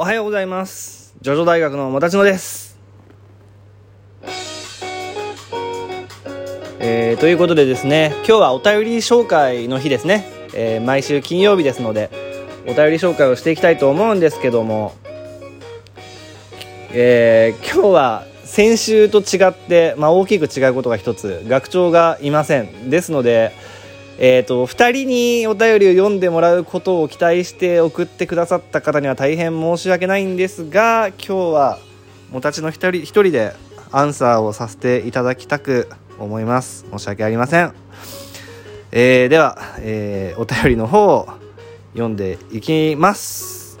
おはようございます。ジョジョ大学のもたちのです。えー、ということでですね今日はお便り紹介の日ですね、えー、毎週金曜日ですのでお便り紹介をしていきたいと思うんですけどもえー、今日は先週と違って、まあ、大きく違うことが一つ学長がいません。ですのでえーと、2人にお便りを読んでもらうことを期待して送ってくださった方には大変申し訳ないんですが今日はもたちの1人 ,1 人でアンサーをさせていただきたく思います。申し訳ありません、えー、では、えー、お便りの方を読んでいきます。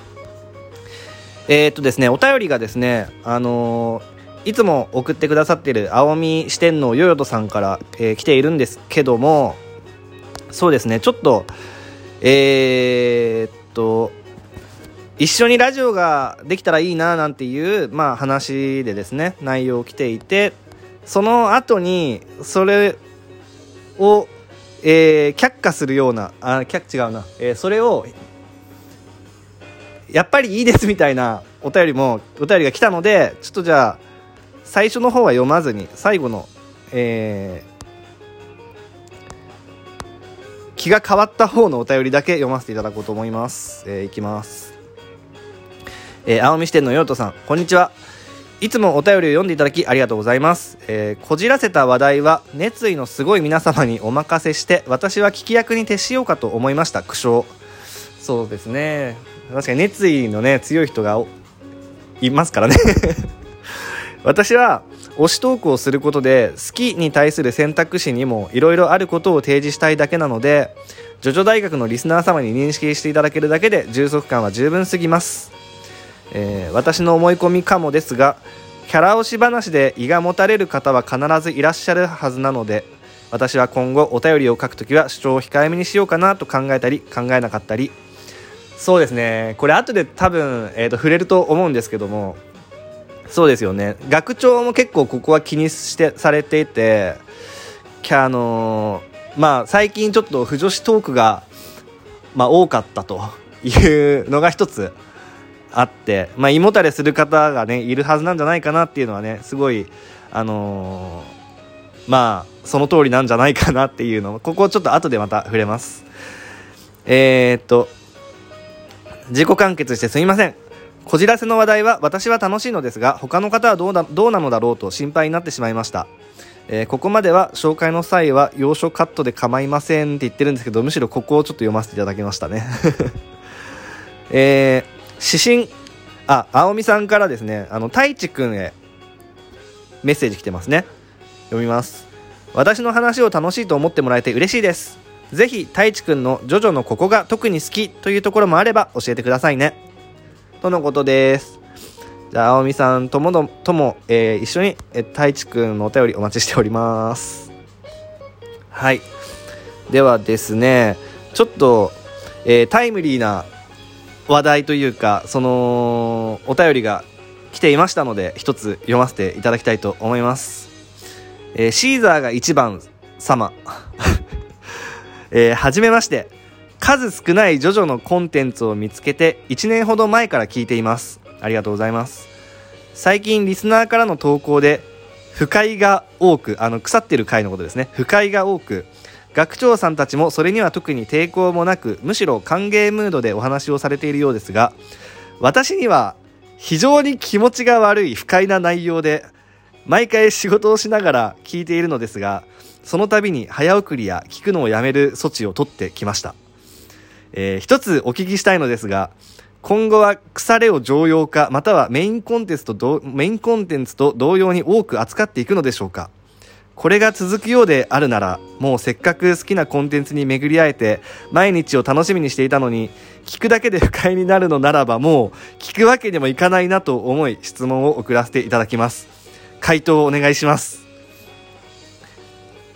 えっ、ー、とですねお便りがですねあのいつも送ってくださっている青海四天王よよとさんから、え来ているんですけどもそうですね。ちょっとえー、っと一緒にラジオができたらいいななんていう、まあ、話でですね内容を来ていてその後にそれを、えー、却下するようなあ却違うな、えー、それをやっぱりいいですみたいなお便りもお便りが来たのでちょっとじゃあ最初の方は読まずに最後の、え気が変わった方のお便りだけ読ませていただこうと思います。えー、いきます。えー、青海支店のヨートさん、こんにちは。いつもお便りを読んでいただきありがとうございます。えー、こじらせた話題は熱意のすごい皆様にお任せして、私は聞き役に徹しようかと思いました。苦笑。そうですね。確かに熱意のね、強い人がいますからね 私は推しトークをすることで好きに対する選択肢にもいろいろあることを提示したいだけなのでジョジョ大学のリスナー様に認識していただけるだけで充足感は十分すぎます、えー、私の思い込みかもですがキャラ推し話で胃がもたれる方は必ずいらっしゃるはずなので私は今後お便りを書くときは主張を控えめにしようかなと考えたり考えなかったり。そうですね。これ後で多分、えーと触れると思うんですけどもそうですよね。学長も結構ここは気にしてされていてあのー、まあ最近ちょっと不女子トークが、まあ、多かったと いうのが一つあって、まあ、胃もたれする方がねいるはずなんじゃないかなっていうのはねすごいあのー、まあその通りなんじゃないかなっていうのここちょっと後でまた触れます。えー、っと自己完結してすみません。こじらせの話題は私は楽しいのですが他の方はどうだどうなのだろうと心配になってしまいました、えー、ここまでは紹介の際は要所カットで構いませんって言ってるんですけどむしろここをちょっと読ませていただきましたね。えー、指針あ青みさんからですねあの太一くんへメッセージ来てますね。読みます。私の話を楽しいと思ってもらえて嬉しいです。ぜひ太一くんのジョジョのここが特に好きというところもあれば教えてくださいね。とのことです。じゃあ、青みさんともどとも、えー、一緒に、え太一くんのお便りお待ちしております。はい。ではですね、ちょっと、えー、タイムリーな話題というか、その、お便りが来ていましたので、一つ読ませていただきたいと思います。えー、シーザーが一番様。えー、はじめまして。数少ないジョジョのコンテンツを見つけて1年ほど前から聞いています。ありがとうございます。最近リスナーからの投稿で不快が多くあの腐ってる回のことですね。不快が多く学長さんたちもそれには特に抵抗もなくむしろ歓迎ムードでお話をされているようですが私には非常に気持ちが悪い不快な内容で毎回仕事をしながら聞いているのですがその度に早送りや聞くのをやめる措置を取ってきました。えー、一つお聞きしたいのですが、今後は腐れを常用化、またはメインコンテンツとメインコンテンツと同様に多く扱っていくのでしょうかこれが続くようであるなら、もうせっかく好きなコンテンツに巡り会えて、毎日を楽しみにしていたのに、聞くだけで不快になるのならば、もう聞くわけにもいかないなと思い、質問を送らせていただきます。回答をお願いします。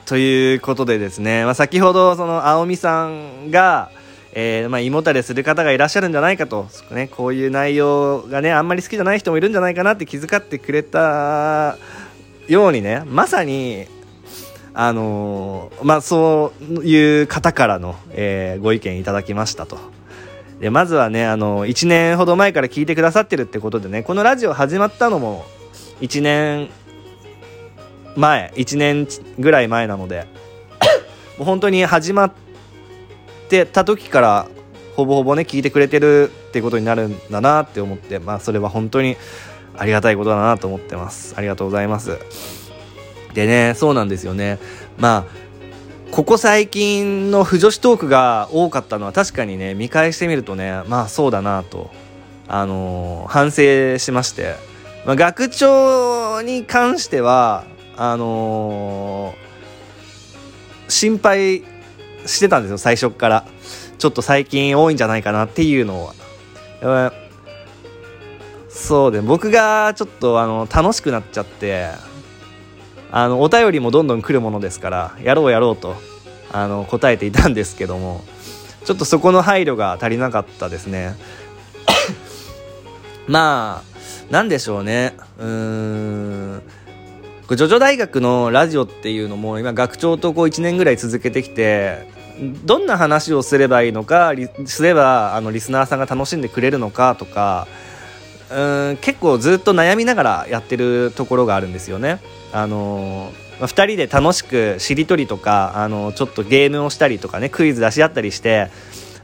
ということでですね、まあ、先ほどその青みさんが、えー、まあ、胃もたれする方がいらっしゃるんじゃないかと、ね、こういう内容がね、あんまり好きじゃない人もいるんじゃないかなって気遣ってくれたようにね、まさに、あのー、まあ、そういう方からの、えー、ご意見いただきましたと。でまずはねあの1年ほど前から聞いてくださってるってことでねこのラジオ始まったのも1年前1年ぐらい前なのでもう本当に始まってた時からほぼほぼね聞いてくれてるってことになるんだなって思ってまあそれは本当にありがたいことだなと思ってます。ありがとうございます。でねそうなんですよね。まあここ最近の不女子トークが多かったのは確かにね見返してみるとねまあそうだなと、あのー、反省しまして、まあ、学長に関してはあのー、心配してたんですよ最初から。ちょっと最近多いんじゃないかなっていうのは。そうで僕がちょっとあの楽しくなっちゃってあのお便りもどんどん来るものですからやろうやろうとあの答えていたんですけどもちょっとそこの配慮が足りなかったですね。まあなんでしょうね。うーん。ジョジョ大学のラジオっていうのも今学長とこう1年ぐらい続けてきてどんな話をすればいいのかすればあのリスナーさんが楽しんでくれるのかとかうん結構ずっと悩みながらやってるところがあるんですよね。あのー、2人で楽しくしりとりとか、あの、ちょっとゲームをしたりとかねクイズ出し合ったりして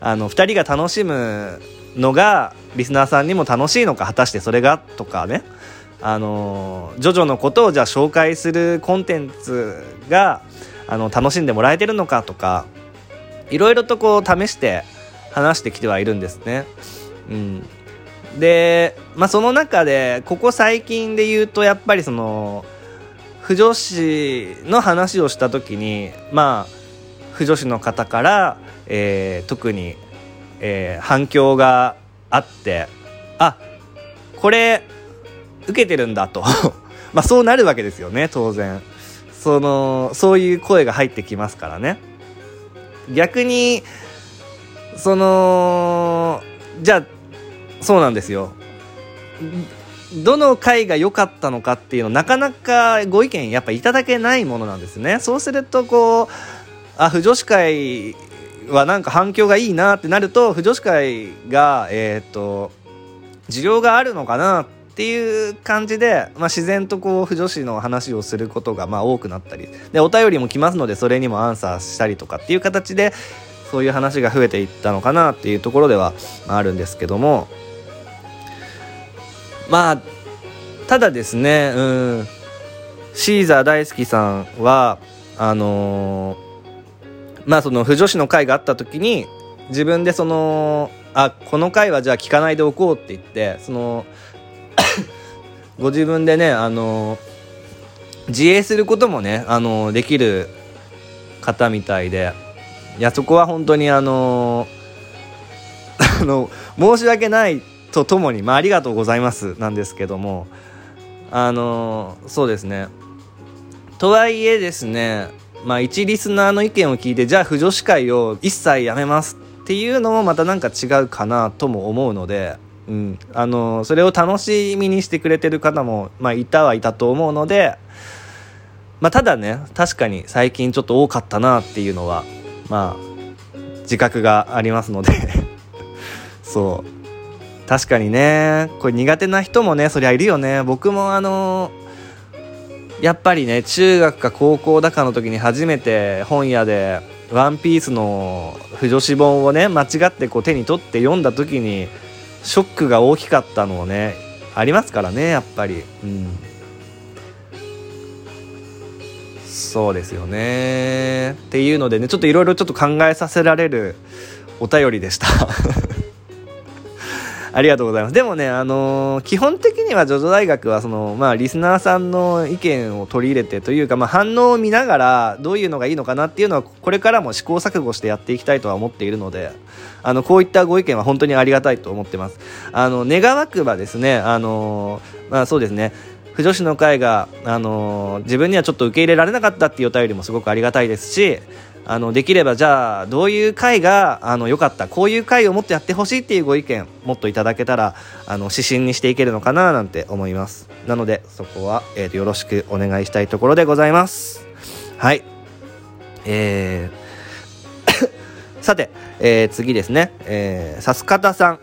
あの2人が楽しむのがリスナーさんにも楽しいのか果たしてそれがとかねあのジョジョのことをじゃあ紹介するコンテンツがあの楽しんでもらえてるのかとかいろいろとこう試して話してきてはいるんですね。うん、で、まあ、その中でここ最近で言うとやっぱりその不女子の話をした時にまあ不女子の方から、えー、特に、えー、反響があってあこれ受けてるんだと。まあそうなるわけですよね当然。そのそういう声が入ってきますからね。逆にそのじゃあそうなんですよ。どの回が良かったのかっていうのなかなかご意見やっぱいただけないものなんですね。そうするとこうあ不女子会はなんか反響がいいなってなると不女子会がえっ、ー、と需要があるのかなってていう感じで、まあ、自然とこう不女子の話をすることがまあ多くなったりでお便りも来ますのでそれにもアンサーしたりとかっていう形でそういう話が増えていったのかなっていうところではあるんですけども。まあただですねうんシーザー大好きさんはあのー、まあその不女子の会があった時に自分でそのあこの回はじゃあ聞かないでおこうって言ってそのご自分でねあの自衛することもねあのできる方みたいでいやそこは本当にあの あの申し訳ないとともに、まあ、ありがとうございますなんですけどもあのそうですね。とはいえですねまあ一リスナーの意見を聞いてじゃあ不女子会を一切やめますっていうのもまたなんか違うかなとも思うので、うん、あのそれを楽しみにしてくれてる方も、まあ、いたはいたと思うので、まあ、ただね確かに最近ちょっと多かったなっていうのはまあ自覚がありますので。そう。確かにねこれ苦手な人もねそりゃいるよね。僕もあのやっぱりね中学か高校だかの時に初めて本屋で「ワンピースの不女子本をね間違ってこう手に取って読んだ時にショックが大きかったのをねありますからねやっぱり。うん。そうですよね。っていうのでねちょっといろいろちょっと考えさせられるお便りでした。ありがとうございます。でもね、あのー、基本的にはジョジョ大学は、その、まあ、リスナーさんの意見を取り入れてというか、まあ、反応を見ながら、どういうのがいいのかなっていうのは、これからも試行錯誤してやっていきたいとは思っているので、あの、こういったご意見は本当にありがたいと思ってます。あの、願わくばですね、あのー、まあ、そうですね、不女子の会が、あのー、自分にはちょっと受け入れられなかったっていうお便りもすごくありがたいですし、あのできればじゃあどういう回があの良かったこういう回をもっとやってほしいっていうご意見もっといただけたらあの指針にしていけるのかななんて思いますなのでそこは、えーと、よろしくお願いしたいところでございますはいえー さて、えー、次ですね。えー、さすかたさん。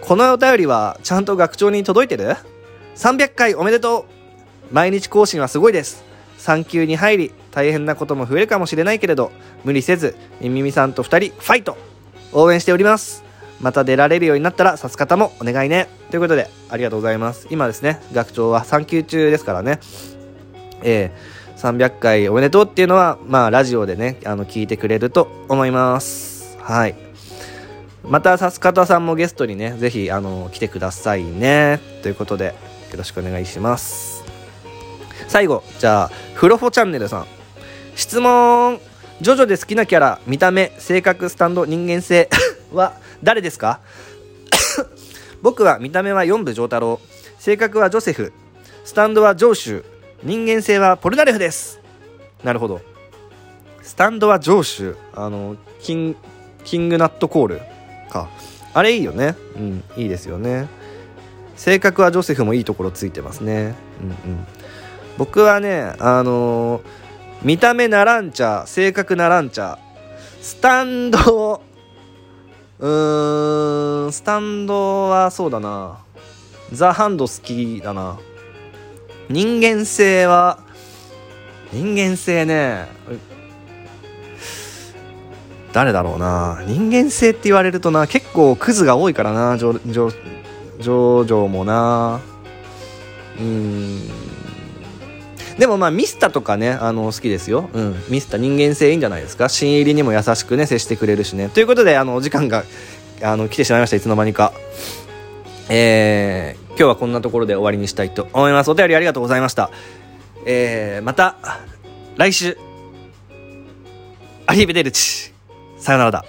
このお便りはちゃんと学長に届いてる ?300 回おめでとう毎日更新はすごいです。産休に入り、大変なことも増えるかもしれないけれど、無理せず、みみみさんと2人、ファイト応援しております。また出られるようになったら、さす方もお願いね。ということで、ありがとうございます。今ですね、学長は産休中ですからね。えー、300回おめでとうっていうのは、まあ、ラジオでね、あの、聞いてくれると思います。はい。また、さす方さんもゲストにね、ぜひ、あの、来てくださいね。ということで、よろしくお願いします。最後、じゃあ、フロフォチャンネルさん。質問ジョジョで好きなキャラ、見た目、性格、スタンド、人間性 は誰ですか？僕は見た目は4部丈太郎、性格はジョセフ、スタンドはジョーシュ、人間性はポルナレフです。なるほど。スタンドはジョーシュ、あの、キンキングナットコールか。あれいいよね。うん、いいですよね。性格はジョセフもいいところついてますね。うんうん。僕はね、あのー、見た目ならんちゃ、性格ならんちゃ、スタンド、うーん、スタンドはそうだな。ザ・ハンド好きだな。人間性は、人間性ね、誰だろうな。人間性って言われるとな、結構クズが多いからな、ジョジョ、ジョジョもな。うーん。でもまあミスタとかねあの好きですよ、うん、ミスタ人間性いいんじゃないですか？新入りにも優しくね接してくれるしね。ということであのお時間があの来てしまいました。いつの間にか。えー、今日はこんなところで終わりにしたいと思います。お便りありがとうございました。えー、また来週。アリーベデルチさよならだ。